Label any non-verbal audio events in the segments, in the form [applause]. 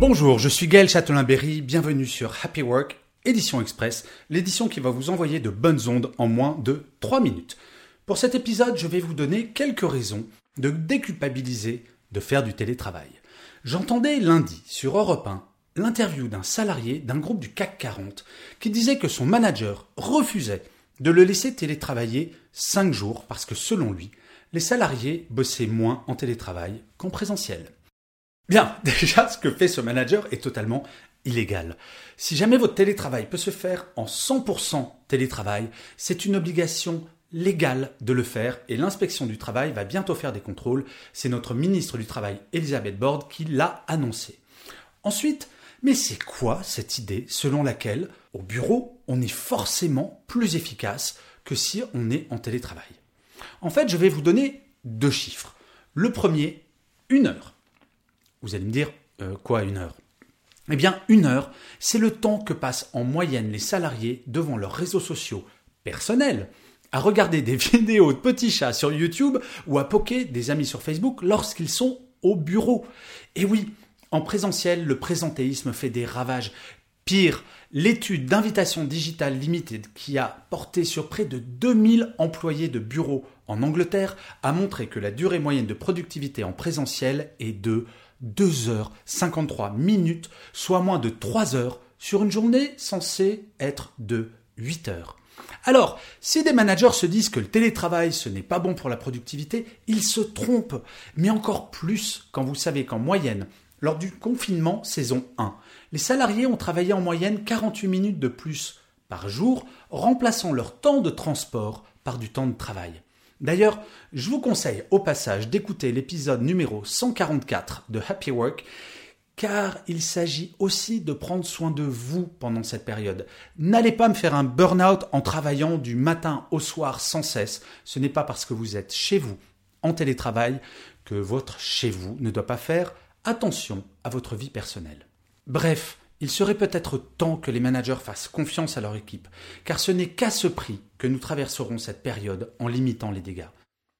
Bonjour, je suis Gaël Châtelain-Berry, bienvenue sur Happy Work, édition express, l'édition qui va vous envoyer de bonnes ondes en moins de 3 minutes. Pour cet épisode, je vais vous donner quelques raisons de déculpabiliser de faire du télétravail. J'entendais lundi sur Europe 1 l'interview d'un salarié d'un groupe du CAC 40 qui disait que son manager refusait de le laisser télétravailler 5 jours parce que selon lui, les salariés bossaient moins en télétravail qu'en présentiel. Bien, [laughs] déjà, ce que fait ce manager est totalement illégal. Si jamais votre télétravail peut se faire en 100% télétravail, c'est une obligation légale de le faire et l'inspection du travail va bientôt faire des contrôles. C'est notre ministre du Travail, Elisabeth Borde, qui l'a annoncé. Ensuite, mais c'est quoi cette idée selon laquelle, au bureau, on est forcément plus efficace que si on est en télétravail? En fait, je vais vous donner deux chiffres. Le premier, une heure. Vous allez me dire, euh, quoi une heure? Eh bien, une heure, c'est le temps que passent en moyenne les salariés devant leurs réseaux sociaux personnels, à regarder des [laughs] vidéos de petits chats sur YouTube ou à poker des amis sur Facebook lorsqu'ils sont au bureau. Et oui, en présentiel, le présentéisme fait des ravages. Pire, l'étude d'invitation digitale limited qui a porté sur près de 2000 employés de bureaux en Angleterre a montré que la durée moyenne de productivité en présentiel est de 2h53 minutes, soit moins de 3 heures sur une journée censée être de 8 heures. Alors, si des managers se disent que le télétravail ce n'est pas bon pour la productivité, ils se trompent, mais encore plus quand vous savez qu'en moyenne, lors du confinement saison 1, les salariés ont travaillé en moyenne 48 minutes de plus par jour, remplaçant leur temps de transport par du temps de travail. D'ailleurs, je vous conseille au passage d'écouter l'épisode numéro 144 de Happy Work, car il s'agit aussi de prendre soin de vous pendant cette période. N'allez pas me faire un burn-out en travaillant du matin au soir sans cesse. Ce n'est pas parce que vous êtes chez vous en télétravail que votre chez vous ne doit pas faire attention à votre vie personnelle. Bref, il serait peut-être temps que les managers fassent confiance à leur équipe, car ce n'est qu'à ce prix que nous traverserons cette période en limitant les dégâts.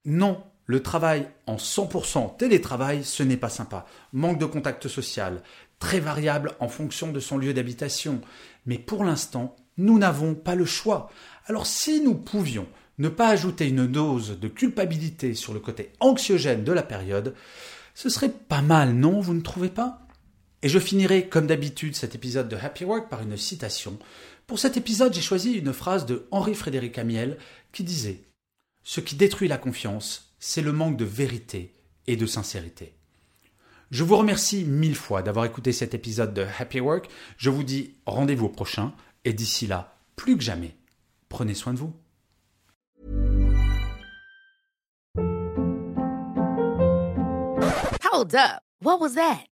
Non, le travail en 100% télétravail, ce n'est pas sympa. Manque de contact social, très variable en fonction de son lieu d'habitation. Mais pour l'instant, nous n'avons pas le choix. Alors si nous pouvions ne pas ajouter une dose de culpabilité sur le côté anxiogène de la période, ce serait pas mal, non, vous ne trouvez pas? Et je finirai, comme d'habitude, cet épisode de Happy Work par une citation. Pour cet épisode, j'ai choisi une phrase de Henri-Frédéric Amiel qui disait Ce qui détruit la confiance, c'est le manque de vérité et de sincérité. Je vous remercie mille fois d'avoir écouté cet épisode de Happy Work. Je vous dis rendez-vous au prochain et d'ici là, plus que jamais, prenez soin de vous.